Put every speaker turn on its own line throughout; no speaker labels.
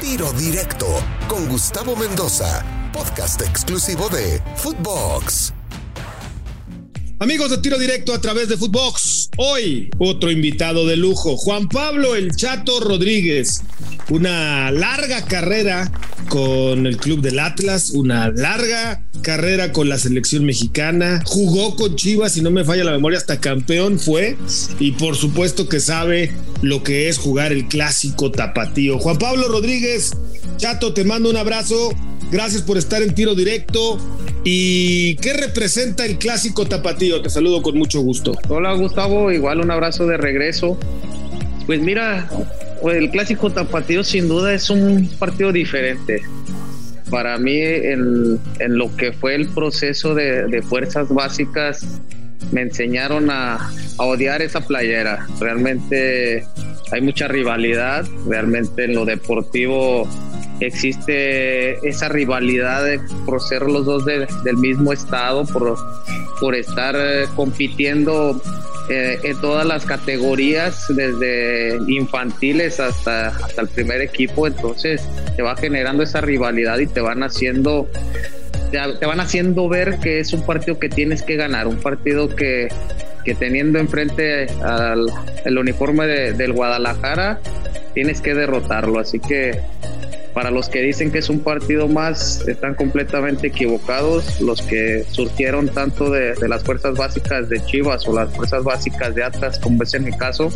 Tiro Directo con Gustavo Mendoza, podcast exclusivo de Footbox.
Amigos de Tiro Directo a través de Footbox, hoy otro invitado de lujo, Juan Pablo El Chato Rodríguez. Una larga carrera con el club del Atlas, una larga carrera con la selección mexicana, jugó con Chivas, si no me falla la memoria, hasta campeón fue y por supuesto que sabe lo que es jugar el clásico tapatío. Juan Pablo Rodríguez, Chato, te mando un abrazo, gracias por estar en tiro directo. ¿Y qué representa el clásico tapatío? Te saludo con mucho gusto.
Hola Gustavo, igual un abrazo de regreso. Pues mira, el clásico tapatío sin duda es un partido diferente. Para mí, en, lo que fue el proceso de, fuerzas básicas, me enseñaron a, a, odiar esa playera. Realmente hay mucha rivalidad, realmente en lo deportivo existe esa rivalidad por ser los dos del mismo estado, por, por estar eh, compitiendo eh, en todas las categorías, desde infantiles hasta, hasta el primer equipo, entonces te va generando esa rivalidad y te van haciendo te, van haciendo ver que es un partido que tienes que ganar, un partido que, que teniendo enfrente al el uniforme del Guadalajara, tienes que derrotarlo. Así que para los que dicen que es un partido más, están completamente equivocados. Los que surgieron tanto de, las fuerzas básicas de Chivas o las fuerzas básicas de Atlas, como es en mi caso,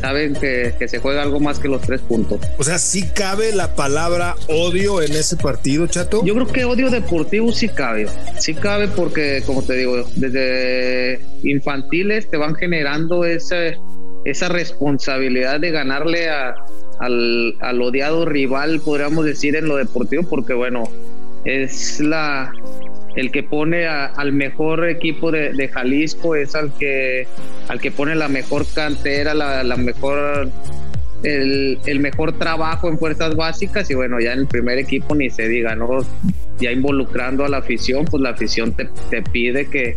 saben que, se juega algo más que los tres puntos.
O sea, ¿sí cabe la palabra odio en ese partido, Chato?
Yo creo que odio deportivo sí cabe. Sí cabe porque, como te digo, desde infantiles te van generando ese, esa responsabilidad de ganarle a, al, al odiado rival, podríamos decir, en lo deportivo, porque bueno, es la el que pone al mejor equipo de, Jalisco, es al que al que pone la mejor cantera, la, mejor el, el, mejor trabajo en fuerzas básicas y bueno, ya en el primer equipo ni se diga, ¿no? Ya involucrando a la afición, pues la afición te, te pide que,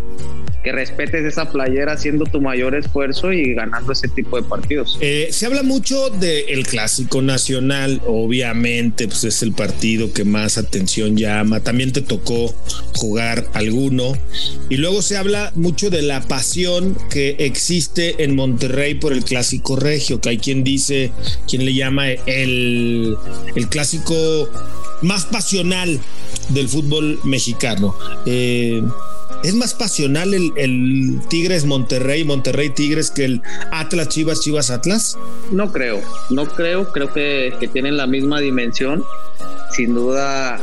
respetes esa playera haciendo tu mayor esfuerzo y ganando ese tipo de partidos.
Eh, se habla mucho del clásico nacional, obviamente, pues es el partido que más atención llama. También te tocó jugar alguno. Y luego se habla mucho de la pasión que existe en Monterrey por el clásico regio, que hay quien dice, quien le llama el, el clásico más pasional del fútbol mexicano. Eh, ¿Es más pasional el, Tigres Monterrey, Monterrey Tigres que el Atlas Chivas Chivas Atlas?
No creo, no creo, creo que, tienen la misma dimensión. Sin duda,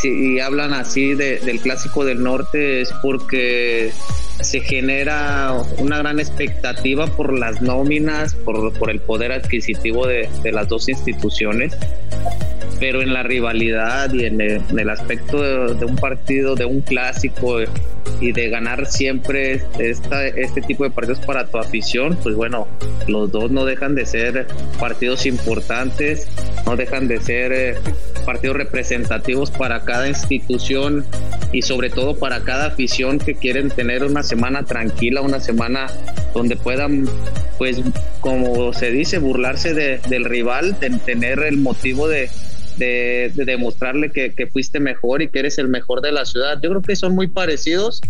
si hablan así del clásico del norte es porque se genera una gran expectativa por las nóminas, por, por el poder adquisitivo de, de las dos instituciones pero en la rivalidad y en el, aspecto de, un partido, de un clásico y de ganar siempre esta, este tipo de partidos para tu afición, pues bueno, los dos no dejan de ser partidos importantes, no dejan de ser eh, partidos representativos para cada institución y sobre todo para cada afición que quieren tener una semana tranquila, una semana donde puedan, pues como se dice, burlarse del rival, tener el motivo de de, demostrarle que, fuiste mejor y que eres el mejor de la ciudad. Yo creo que son muy parecidos.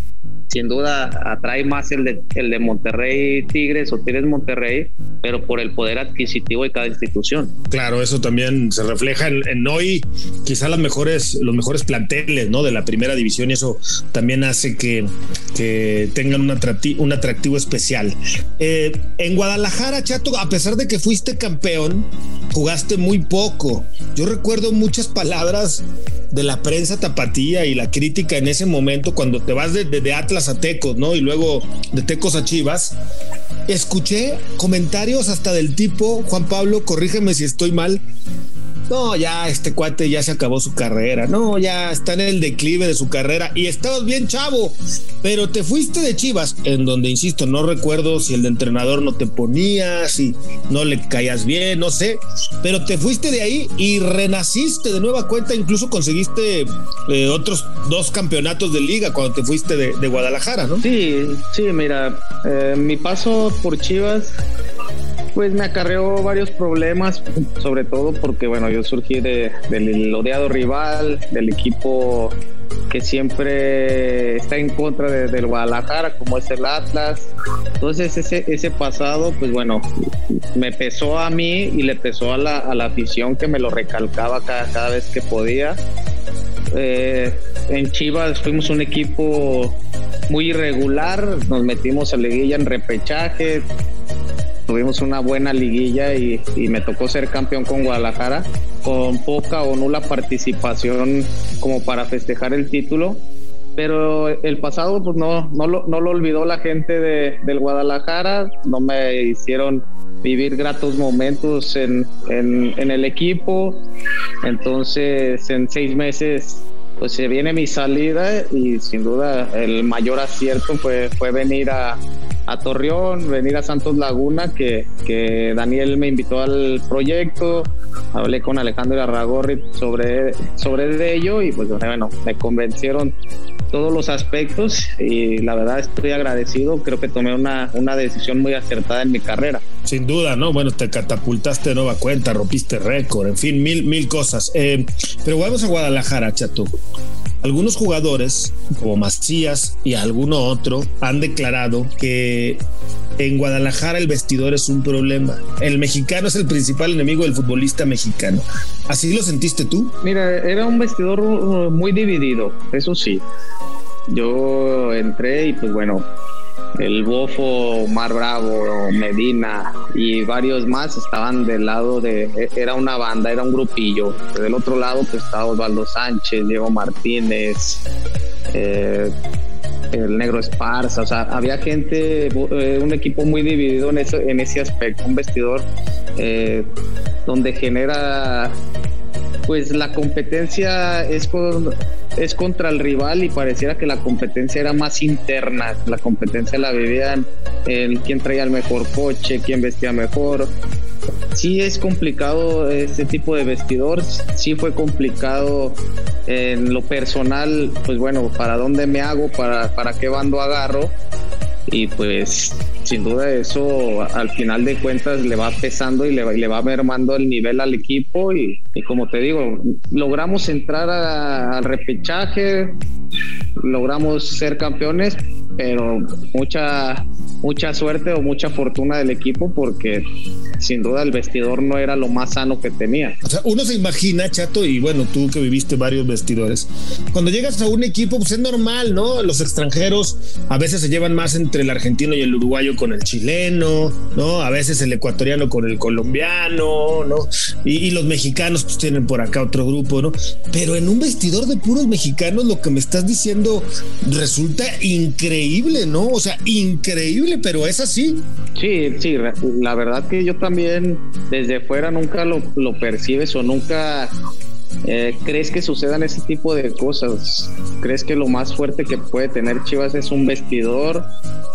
Sin duda atrae más el de, el de Monterrey Tigres o Tigres Monterrey, pero por el poder adquisitivo de cada institución.
Claro, eso también se refleja en, hoy, quizá las mejores, los mejores planteles ¿no? de la primera división y eso también hace que, que tengan un atractivo, un atractivo especial. Eh, en Guadalajara, Chato, a pesar de que fuiste campeón, jugaste muy poco. Yo recuerdo muchas palabras de la prensa tapatía y la crítica en ese momento cuando te vas de, de, Atlas a Tecos, ¿no? Y luego de Tecos a Chivas. Escuché comentarios hasta del tipo, Juan Pablo, corrígeme si estoy mal, no, ya este cuate ya se acabó su carrera, no, ya está en el declive de su carrera y estabas bien chavo, pero te fuiste de Chivas, en donde, insisto, no recuerdo si el de entrenador no te ponía, si no le caías bien, no sé, pero te fuiste de ahí y renaciste de nueva cuenta, incluso conseguiste eh, otros dos campeonatos de liga cuando te fuiste de, Guadalajara, ¿no?
Sí, sí, mira, eh, mi paso por Chivas Pues me acarreó varios problemas, sobre todo porque, bueno, yo surgí de, del odiado rival, del equipo que siempre está en contra del Guadalajara, como es el Atlas. Entonces ese, ese pasado, pues bueno, me pesó a mí y le pesó a la, a la afición que me lo recalcaba cada, cada vez que podía. Eh, en Chivas fuimos un equipo muy irregular, nos metimos a liguilla en repechaje, tuvimos una buena liguilla y, me tocó ser campeón con Guadalajara, con poca o nula participación como para festejar el título. Pero el pasado pues no, no, lo, no lo olvidó la gente de, del Guadalajara, no me hicieron vivir gratos momentos en, en, el equipo. Entonces, en seis meses, pues se viene mi salida y sin duda el mayor acierto fue, fue venir a, a Torreón, venir a Santos Laguna, que, que Daniel me invitó al proyecto, hablé con Alejandro Arragorri sobre, sobre ello y pues bueno, me convencieron todos los aspectos y la verdad estoy agradecido, creo que tomé una, una decisión muy acertada en mi carrera.
Sin duda, ¿no? Bueno, te catapultaste de nueva cuenta, rompiste récord, en fin, mil, mil cosas. Eh, pero vamos a Guadalajara, Chato. Algunos jugadores, como Macías y alguno otro, han declarado que en Guadalajara el vestidor es un problema. El mexicano es el principal enemigo del futbolista mexicano. ¿Así lo sentiste tú?
Mira, era un vestidor uh, muy dividido, eso sí. Yo entré y pues bueno, el Bofo, Mar Bravo, Medina y varios más estaban del lado de, e, era una banda, era un grupillo. Del otro lado pues estaba Osvaldo Sánchez, Diego Martínez, eh, el Negro Esparza, o sea, había gente, eh, un equipo muy dividido en, ese, en ese aspecto, un vestidor eh, donde genera pues la competencia es, es contra el rival y pareciera que la competencia era más interna. La competencia la vivían en quién traía el mejor coche, quién vestía mejor. Sí es complicado este tipo de vestidor, sí fue complicado en lo personal, pues bueno, para dónde me hago, para, para qué bando agarro y pues sin duda eso al final de cuentas le va pesando y le, le va mermando el nivel al equipo y, como te digo, logramos entrar al repechaje, logramos ser campeones, pero mucha mucha suerte o mucha fortuna del equipo porque sin duda el vestidor no era lo más sano que tenía.
O sea, uno se imagina, Chato, y bueno, tú que viviste varios vestidores, cuando llegas a un equipo, pues es normal, ¿no? Los extranjeros a veces se llevan más entre el argentino y el uruguayo con el chileno, ¿no? A veces el ecuatoriano con el colombiano, ¿no? Y, los mexicanos pues tienen por acá otro grupo, ¿no? Pero en un vestidor de puros mexicanos lo que me estás diciendo resulta increíble, ¿no? O sea, increíble, pero es así.
Sí, sí, la verdad que yo también desde fuera nunca lo, lo percibes o nunca eh, ¿Crees que sucedan ese tipo de cosas? ¿Crees que lo más fuerte que puede tener Chivas es un vestidor?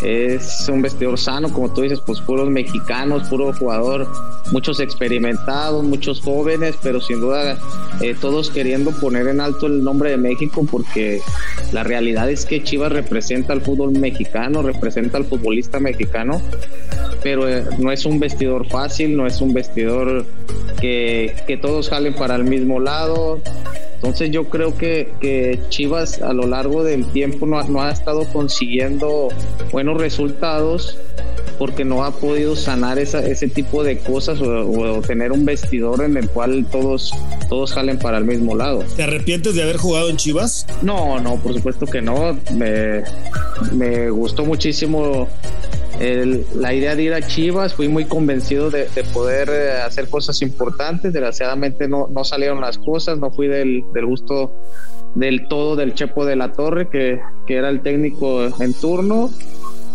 Es un vestidor sano, como tú dices, pues puros mexicanos, puro jugador, muchos experimentados, muchos jóvenes, pero sin duda eh, todos queriendo poner en alto el nombre de México porque la realidad es que Chivas representa al fútbol mexicano, representa al futbolista mexicano, pero eh, no es un vestidor fácil, no es un vestidor que, que todos jalen para el mismo lado entonces yo creo que, Chivas a lo largo del tiempo no, no, ha estado consiguiendo buenos resultados porque no ha podido sanar esa, ese tipo de cosas o, tener un vestidor en el cual todos, todos jalen para el mismo lado.
¿Te arrepientes de haber jugado en Chivas?
No, no, por supuesto que no. Me, me gustó muchísimo la idea de ir a Chivas, fui muy convencido de, poder eh, hacer cosas importantes, desgraciadamente no, no salieron las cosas, no fui del, gusto del todo del Chepo de la Torre, que, que era el técnico en turno,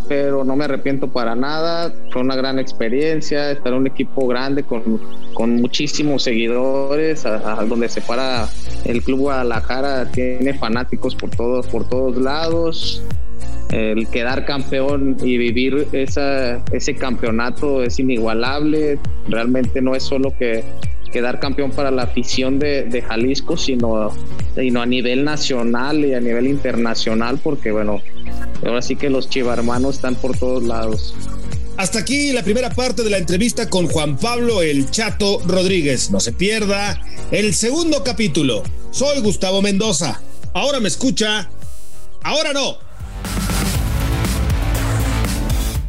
pero no me arrepiento para nada. Fue una gran experiencia estar en un equipo grande con, con muchísimos seguidores, a, donde se para el Club Guadalajara, tiene fanáticos por todos, por todos lados el quedar campeón y vivir ese campeonato es inigualable. Realmente no es solo que quedar campeón para la afición de, Jalisco, sino, sino, a nivel nacional y a nivel internacional, porque bueno, ahora sí que los chivarmanos están por todos lados.
Hasta aquí la primera parte de la entrevista con Juan Pablo El Chato Rodríguez. No se pierda el segundo capítulo. Soy Gustavo Mendoza. Ahora me escucha. Ahora no.